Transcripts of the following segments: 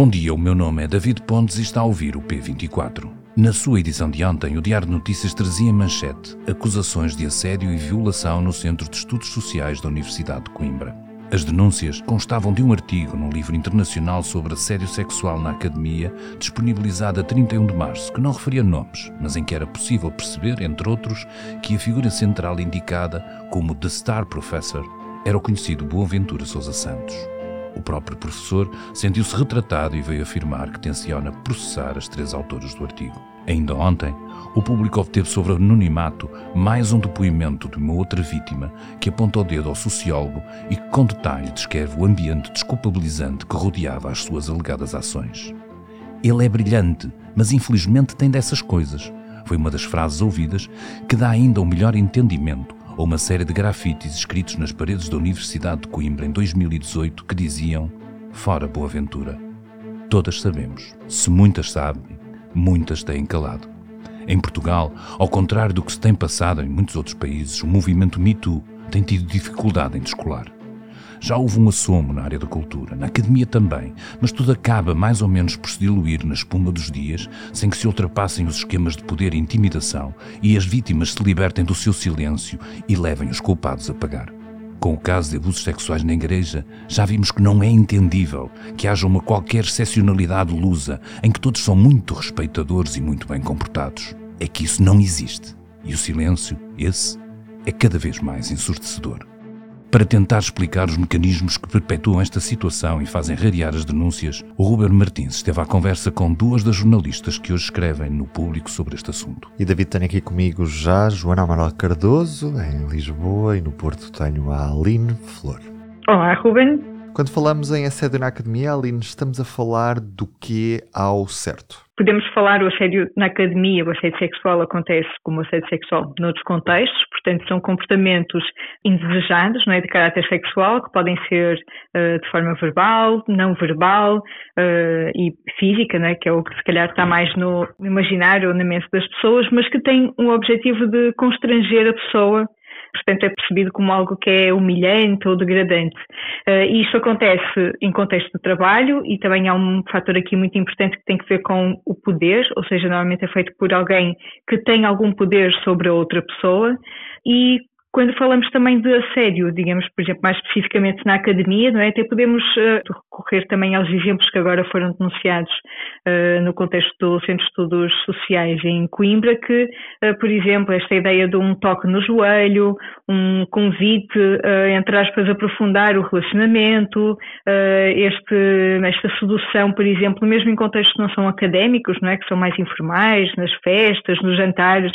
Bom dia, o meu nome é David Pontes e está a ouvir o P24. Na sua edição de ontem, o Diário de Notícias trazia manchete acusações de assédio e violação no Centro de Estudos Sociais da Universidade de Coimbra. As denúncias constavam de um artigo num livro internacional sobre assédio sexual na academia, disponibilizado a 31 de março, que não referia nomes, mas em que era possível perceber, entre outros, que a figura central indicada como The Star Professor era o conhecido Boaventura Sousa Santos. O próprio professor sentiu-se retratado e veio afirmar que tenciona processar as três autoras do artigo. Ainda ontem, o público obteve sobre anonimato mais um depoimento de uma outra vítima que aponta o dedo ao sociólogo e que com detalhe descreve o ambiente desculpabilizante que rodeava as suas alegadas ações. Ele é brilhante, mas infelizmente tem dessas coisas. Foi uma das frases ouvidas que dá ainda um melhor entendimento ou uma série de grafites escritos nas paredes da Universidade de Coimbra em 2018 que diziam Fora Boaventura. Todas sabemos. Se muitas sabem, muitas têm calado. Em Portugal, ao contrário do que se tem passado em muitos outros países, o movimento Me Too tem tido dificuldade em descolar. Já houve um assomo na área da cultura, na academia também, mas tudo acaba mais ou menos por se diluir na espuma dos dias, sem que se ultrapassem os esquemas de poder e intimidação e as vítimas se libertem do seu silêncio e levem os culpados a pagar. Com o caso de abusos sexuais na igreja, já vimos que não é entendível que haja uma qualquer excepcionalidade lusa em que todos são muito respeitadores e muito bem comportados. É que isso não existe. E o silêncio, esse, é cada vez mais ensurdecedor. Para tentar explicar os mecanismos que perpetuam esta situação e fazem rarear as denúncias, o Ruben Martins esteve à conversa com duas das jornalistas que hoje escrevem no público sobre este assunto. E David tem aqui comigo já Joana Amaral Cardoso, em Lisboa, e no Porto tenho a Aline Flor. Olá, Ruben. Quando falamos em assédio na academia, Aline, estamos a falar do que ao certo? Podemos falar o assédio na academia, o assédio sexual acontece como assédio sexual noutros contextos, portanto são comportamentos indesejados, não é, de caráter sexual, que podem ser uh, de forma verbal, não verbal uh, e física, não é, que é o que se calhar está mais no imaginário ou na mente das pessoas, mas que tem um objetivo de constranger a pessoa portanto é percebido como algo que é humilhante ou degradante. Uh, e isto acontece em contexto de trabalho e também há um fator aqui muito importante que tem que ver com o poder, ou seja, normalmente é feito por alguém que tem algum poder sobre a outra pessoa e quando falamos também de assédio, digamos, por exemplo, mais especificamente na academia, não é? até podemos uh, recorrer também aos exemplos que agora foram denunciados uh, no contexto do Centro de Estudos Sociais em Coimbra, que, uh, por exemplo, esta ideia de um toque no joelho, um convite, entre aspas, a aprofundar o relacionamento, este, esta sedução, por exemplo, mesmo em contextos que não são académicos, não é? que são mais informais, nas festas, nos jantares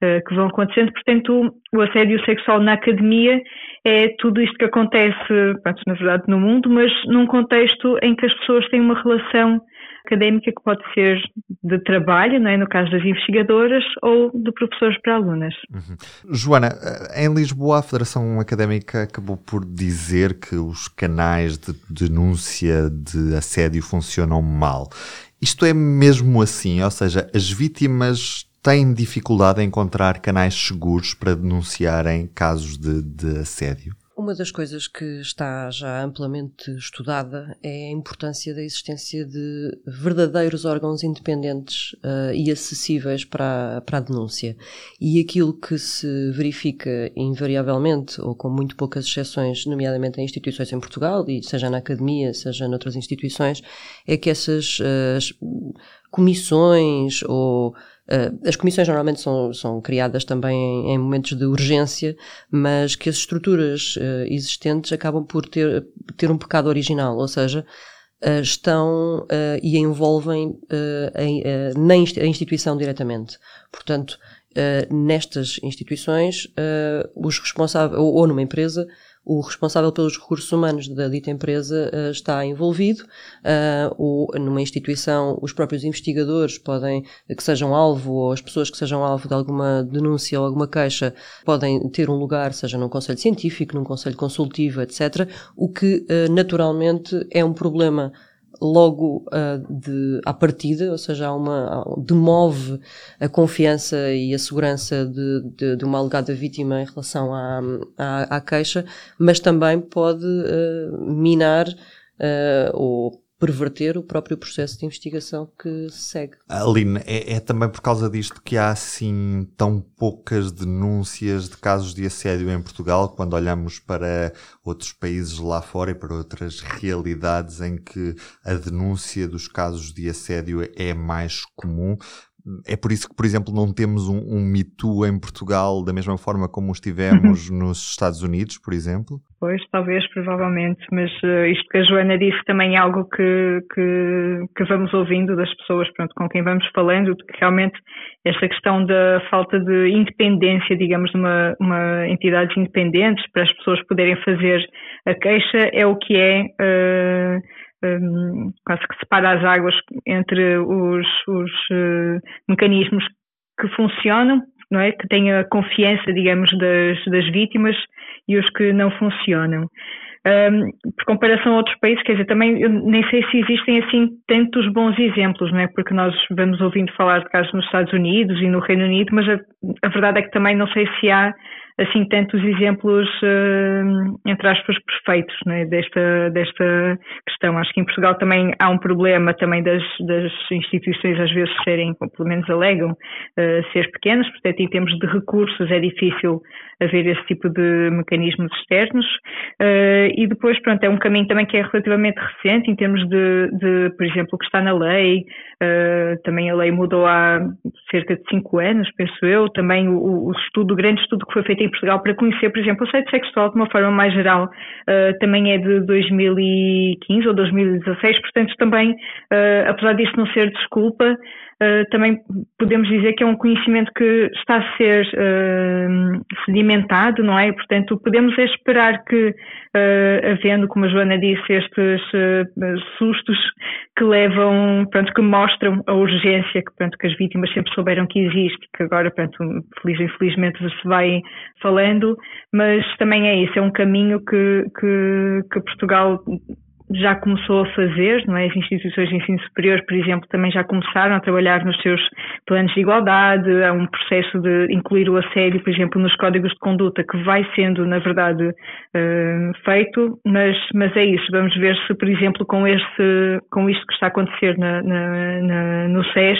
que vão acontecendo, portanto, o assédio sexual na academia é tudo isto que acontece, pronto, na verdade, no mundo, mas num contexto em que as pessoas têm uma relação académica que pode ser de trabalho, não é? no caso das investigadoras, ou de professores para alunas. Uhum. Joana, em Lisboa a Federação Académica acabou por dizer que os canais de denúncia de assédio funcionam mal. Isto é mesmo assim? Ou seja, as vítimas têm dificuldade em encontrar canais seguros para denunciarem casos de, de assédio? Uma das coisas que está já amplamente estudada é a importância da existência de verdadeiros órgãos independentes uh, e acessíveis para, para a denúncia. E aquilo que se verifica invariavelmente, ou com muito poucas exceções, nomeadamente em instituições em Portugal, e seja na academia, seja noutras instituições, é que essas uh, comissões ou Uh, as comissões normalmente são, são criadas também em, em, momentos de urgência, mas que as estruturas uh, existentes acabam por ter, ter um pecado original, ou seja, uh, estão e envolvem a, na instituição diretamente. Portanto, nestas instituições, os responsáveis, ou, ou numa empresa, o responsável pelos recursos humanos da dita empresa uh, está envolvido, uh, ou numa instituição os próprios investigadores podem, que sejam alvo, ou as pessoas que sejam alvo de alguma denúncia ou alguma queixa, podem ter um lugar, seja num conselho científico, num conselho consultivo, etc., o que uh, naturalmente é um problema logo uh, de, à partida, ou seja, há uma, demove a confiança e a segurança de, de, de uma alegada vítima em relação à, à, à queixa, mas também pode uh, minar uh, ou perverter o próprio processo de investigação que se segue. Aline, é, é, também por causa disto que há assim tão poucas denúncias de casos de assédio em Portugal, quando olhamos para outros países lá fora e para outras realidades em que a denúncia dos casos de assédio é mais comum. É por isso que, por exemplo, não temos um, um Me Too em Portugal da mesma forma como os tivemos uhum. nos Estados Unidos, por exemplo? Pois, talvez, provavelmente, mas uh, isto que a Joana disse também é algo que, que, que, vamos ouvindo das pessoas pronto, com quem vamos falando, que realmente esta questão da falta de independência, digamos, de uma, uma entidades independentes para as pessoas poderem fazer a queixa é o que é. Uh, um, quase que separa as águas entre os, os uh, mecanismos que funcionam, não é? que têm a confiança, digamos, das, das vítimas e os que não funcionam. Um, por comparação a outros países, quer dizer, também eu nem sei se existem assim tantos bons exemplos, não é? Porque nós vamos ouvindo falar de casos nos Estados Unidos e no Reino Unido, mas a, a verdade é que também não sei se há assim tantos exemplos, uh, entre aspas, perfeitos né, desta, desta questão. Acho que em Portugal também há um problema também das, das instituições às vezes serem, pelo menos alegam, uh, ser pequenas, portanto em termos de recursos é difícil haver esse tipo de mecanismos externos. Uh, e depois, pronto, é um caminho também que é relativamente recente em termos de, de por exemplo, o que está na lei, também a lei mudou há cerca de cinco anos, penso eu, também o, o estudo, o grande estudo que foi feito em Portugal para conhecer, por exemplo, o sexo sexual de uma forma mais geral. Uh, também é de 2015 ou 2016, portanto também, uh, apesar disso não ser desculpa, Uh, também podemos dizer que é um conhecimento que está a ser uh, sedimentado, não é? Portanto, podemos esperar que, uh, havendo, como a Joana disse, estes sustos que levam, pronto, que mostram a urgência que, pronto, que as vítimas sempre souberam que existe, que agora, pronto, feliz infelizmente se vai falando, mas também é isso, é um caminho que, que, que Portugal já começou a fazer, não é? As instituições de ensino superior, por exemplo, também já começaram a trabalhar nos seus planos de igualdade, há um processo de incluir o assédio, por exemplo, nos códigos de conduta, que vai sendo, na verdade, uh, feito, mas, mas é isso, vamos ver se, por exemplo, com, este, com isto que está a acontecer na, na, na no SES,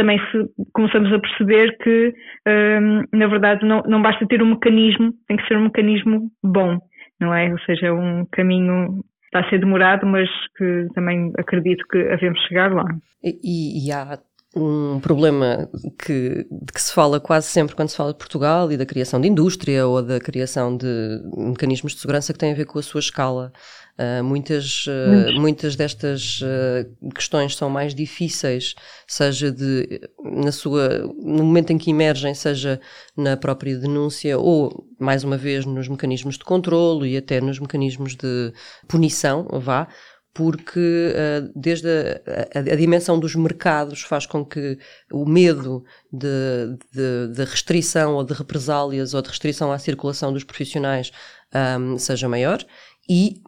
também se começamos a perceber que, uh, na verdade, não, não basta ter um mecanismo, tem que ser um mecanismo bom, não é? Ou seja, um caminho está a ser demorado, mas que também acredito que havemos chegar lá. E, e há um problema que, de que se fala quase sempre quando se fala de Portugal e da criação de indústria ou da criação de mecanismos de segurança que tem a ver com a sua escala. Uh, muitas, uh, muitas destas uh, questões são mais difíceis, seja de, na sua, no momento em que emergem, seja na própria denúncia ou, mais uma vez, nos mecanismos de controlo e até nos mecanismos de punição, vá, porque desde a, a, a, dimensão dos mercados faz com que o medo de, de, de, restrição ou de represálias ou de restrição à circulação dos profissionais um, seja maior. E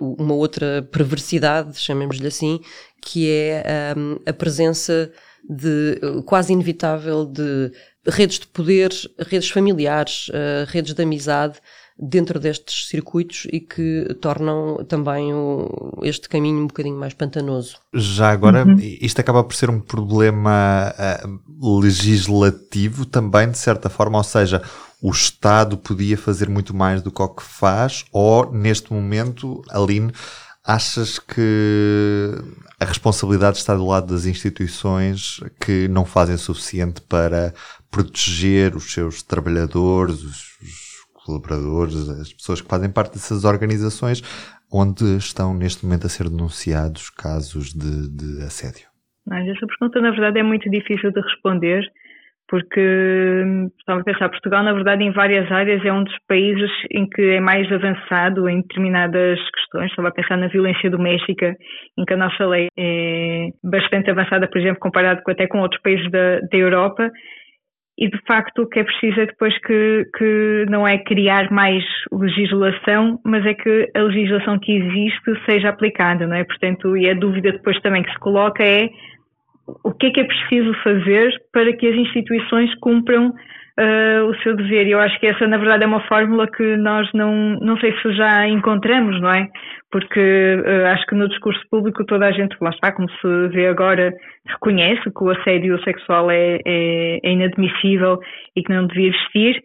uma outra perversidade, chamemos-lhe assim, que é um, a presença de quase inevitável de redes de poder, redes familiares, uh, redes de amizade dentro destes circuitos e que tornam também o, este caminho um bocadinho mais pantanoso. Já agora, uhum. isto acaba por ser um problema uh, legislativo também, de certa forma, ou seja, o Estado podia fazer muito mais do que o que faz, ou neste momento, Aline, achas que a responsabilidade está do lado das instituições que não fazem o suficiente para proteger os seus trabalhadores, os, os colaboradores, as pessoas que fazem parte dessas organizações, onde estão neste momento a ser denunciados casos de, de assédio? Mas essa pergunta, na verdade, é muito difícil de responder porque estava a pensar, Portugal, na verdade, em várias áreas é um dos países em que é mais avançado em determinadas questões. Estava a pensar na violência doméstica, em que a nossa lei é bastante avançada, por exemplo, comparado com, até com outros países da, da Europa. E de facto o que é preciso é depois que, que não é criar mais legislação, mas é que a legislação que existe seja aplicada, não é? Portanto, e a dúvida depois também que se coloca é o que é que é preciso fazer para que as instituições cumpram uh, o seu dever. E eu acho que essa, na verdade, é uma fórmula que nós não, não sei se já encontramos, não é? porque uh, acho que no discurso público toda a gente, lá está, como se vê agora, reconhece que o assédio sexual é, é, é inadmissível e que não devia existir,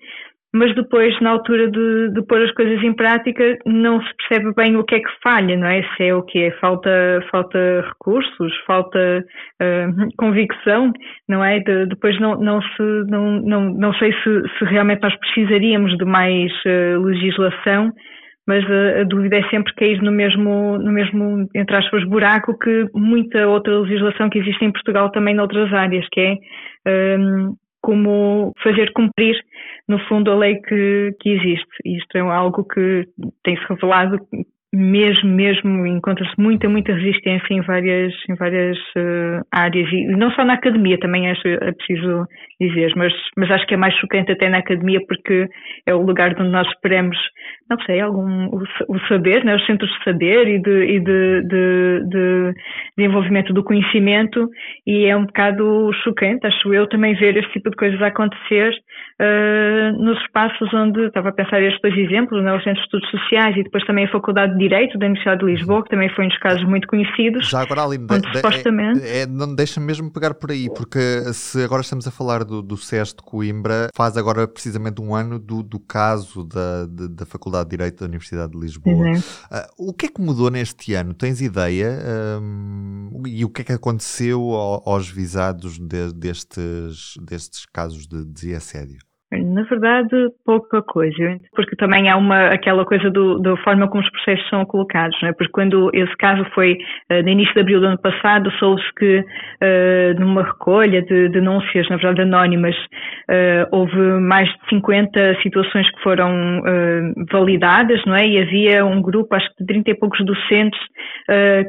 mas depois, na altura de, de pôr as coisas em prática, não se percebe bem o que é que falha, não é? Se é o que é, falta, falta recursos, falta uh, convicção, não é? De, depois não, não, se, não, não, não sei se, se realmente nós precisaríamos de mais uh, legislação, mas a, a, dúvida é sempre cair no mesmo, no mesmo, entre aspas, buraco que muita outra legislação que existe em Portugal também noutras áreas, que é um, como fazer cumprir, no fundo, a lei que, que existe. Isto é algo que tem-se revelado mesmo, mesmo, encontra-se muita, muita resistência em várias, em várias uh, áreas, e não só na academia, também é preciso dizer, mas, mas acho que é mais chocante até na academia porque é o lugar onde nós esperamos, não sei, algum, o, o saber, né, os centros de saber e de, e de, de, de desenvolvimento do conhecimento, e é um bocado chocante, acho eu, também ver este tipo de coisas acontecer uh, nos espaços onde, estava a pensar estes dois exemplos, né, os centros de estudos sociais e depois também a Faculdade de Direito da Universidade de Lisboa, que também foi um dos casos muito conhecidos. Já agora, Aline, de, supostamente... é, é, não deixa mesmo pegar por aí, porque se agora estamos a falar do, do SES de Coimbra, faz agora precisamente um ano do, do caso da, de, da Faculdade de Direito da Universidade de Lisboa. Uh, o que é que mudou neste ano? Tens ideia? Um, e o que é que aconteceu aos visados de, destes, destes casos de, de assédio? Na verdade, pouca coisa, porque também há uma, aquela coisa do, da forma como os processos são colocados, não é? porque quando esse caso foi uh, no início de abril do ano passado, soube-se que uh, numa recolha de denúncias, na verdade anónimas, uh, houve mais de 50 situações que foram validadas, não é? E havia um grupo, acho que de 30 e poucos docentes,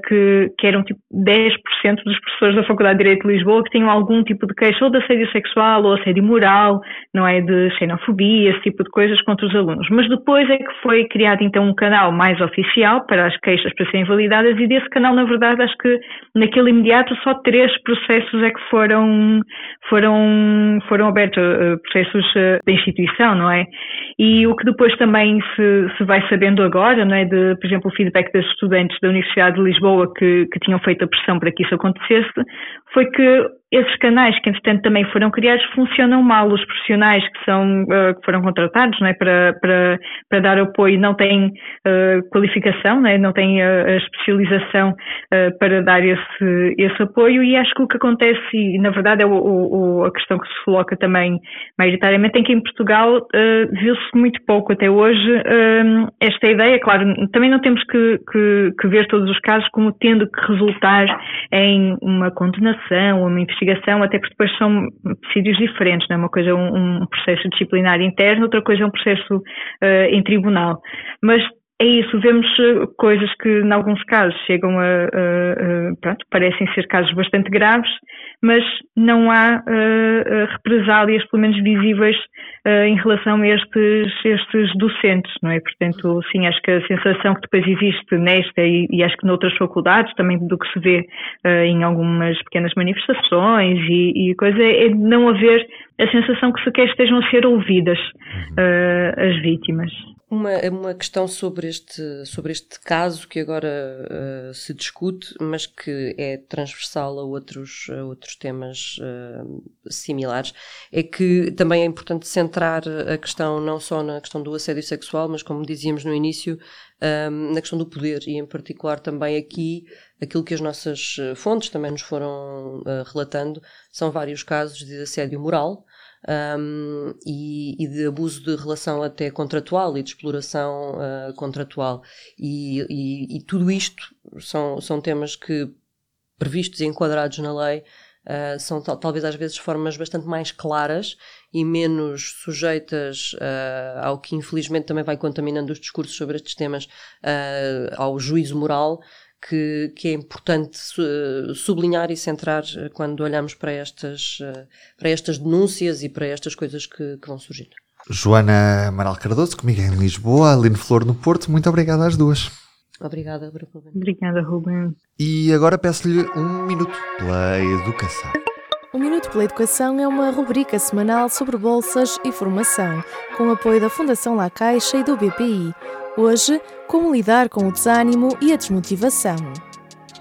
que, que eram tipo 10% dos professores da Faculdade de Direito de Lisboa que tinham algum tipo de queixa ou de assédio sexual ou assédio moral, não é? De xenofobia, esse tipo de coisas contra os alunos. Mas depois é que foi criado então um canal mais oficial para as queixas para serem validadas e desse canal, na verdade, acho que naquele imediato só três processos é que foram, foram, foram abertos, eh, processos eh, da instituição, não é? E o que depois também se, se vai sabendo agora, não é? De, por exemplo, o feedback das estudantes da Universidade de Lisboa que, que tinham feito a pressão para que isso acontecesse, foi que esses canais que entretanto também foram criados funcionam mal. Os profissionais que são uh, que foram contratados não é, para, para, para dar apoio não têm uh, qualificação, não, é, não têm a, a especialização uh, para dar esse, esse apoio e acho que o que acontece, e na verdade é o, o, a questão que se coloca também maioritariamente, é que em Portugal viu-se muito pouco até hoje esta ideia, claro, também não temos que, que, que ver todos os casos como tendo que resultar em uma condenação, uma investigação, até porque depois são sítios diferentes, não é? Uma coisa é um, um processo disciplinar interno, outra coisa é um processo uh, em tribunal. Mas é isso, vemos eh, coisas que, em alguns casos, chegam a, a, a pronto, parecem ser casos bastante graves, mas não há uh, represálias, pelo menos visíveis, uh, em relação a estes, estes docentes, não é? Portanto, sim, acho que a sensação que depois existe nesta e, e acho que noutras faculdades, também do que se vê uh, em algumas pequenas manifestações e, e coisa, é de não haver a sensação que sequer estejam a ser ouvidas uhum. as vítimas. Uma, uma questão sobre este, sobre este caso que agora uh, se discute, mas que é transversal a outros, a outros temas uh, similares, é que também é importante centrar a questão não só na questão do assédio sexual, mas como dizíamos no início, um, eh, na questão do poder e em particular também aqui aquilo que as nossas fontes também nos foram uh, relatando são vários casos de assédio moral um, e, e, de abuso de relação até contratual e de exploração uh, contratual. E, e, e, tudo isto são, são temas que, previstos e enquadrados na lei, uh, são talvez às vezes formas bastante mais claras e menos sujeitas uh, ao que infelizmente também vai contaminando os discursos sobre estes temas, ao juízo moral que, que é importante sublinhar e centrar eh, quando olhamos para estas, eh, para estas denúncias e para estas coisas que, que vão surgindo. Joana Amaral Cardoso, comigo em Lisboa, Aline Flor no Porto, muito obrigada às duas. Obrigada, Ruben. Obrigada, Ruben. E agora peço-lhe um minuto pela educação. O Minuto pela Educação é uma rubrica semanal sobre bolsas e formação, com apoio da Fundação La Caixa e do BPI Hoje, como lidar com o desânimo e a desmotivação.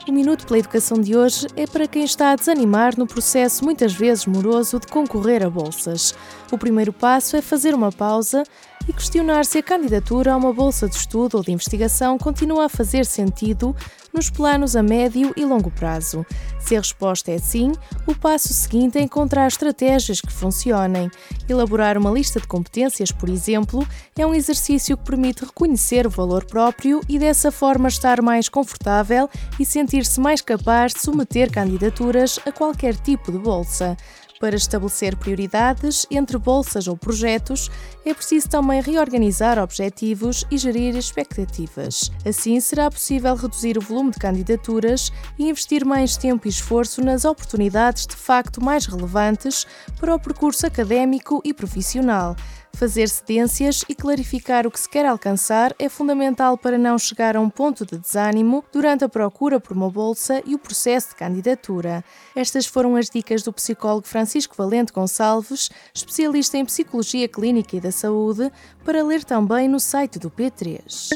O Minuto pela Educação de hoje é para quem está a desanimar no processo muitas vezes moroso de concorrer a bolsas. O primeiro passo é fazer uma pausa e questionar se a candidatura a uma bolsa de estudo ou de investigação continua a fazer sentido nos planos a médio e longo prazo. Se a resposta é sim, o passo seguinte é encontrar estratégias que funcionem. Elaborar uma lista de competências, por exemplo, é um exercício que permite reconhecer o valor próprio e dessa forma estar mais confortável e sentir-se mais capaz de submeter candidaturas a qualquer tipo de bolsa. Para estabelecer prioridades entre bolsas ou projetos, é preciso também reorganizar objetivos e gerir expectativas. Assim, será possível reduzir o volume de candidaturas e investir mais tempo e esforço nas oportunidades de facto mais relevantes para o percurso académico e profissional. Fazer cedências e clarificar o que se quer alcançar é fundamental para não chegar a um ponto de desânimo durante a procura por uma bolsa e o processo de candidatura. Estas foram as dicas do psicólogo Francisco Valente Gonçalves, especialista em psicologia clínica e da saúde, para ler também no site do P3.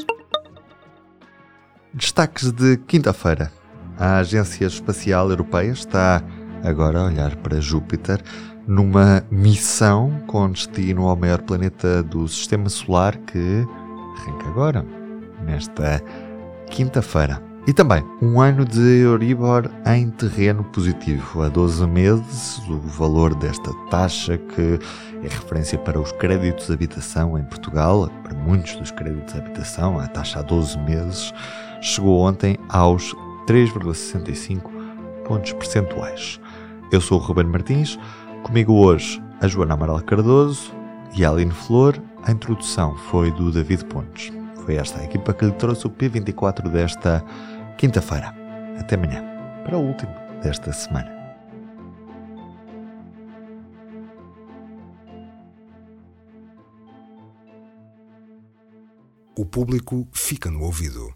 Destaques de quinta-feira. A Agência Espacial Europeia está agora a olhar para Júpiter numa missão com destino ao maior planeta do Sistema Solar que arranca agora, nesta quinta-feira. E também um ano de Euribor em terreno positivo. A 12 meses, o valor desta taxa, que é referência para os créditos de habitação em Portugal, para muitos dos créditos de habitação, a taxa a 12 meses, chegou ontem aos 3,65 pontos percentuais. Eu sou o Ruben Martins. Comigo hoje a Joana Amaral Cardoso e a Aline Flor. A introdução foi do David Pontes. Foi esta a equipa que lhe trouxe o P24 desta quinta-feira. Até amanhã, para o último desta semana. O público fica no ouvido.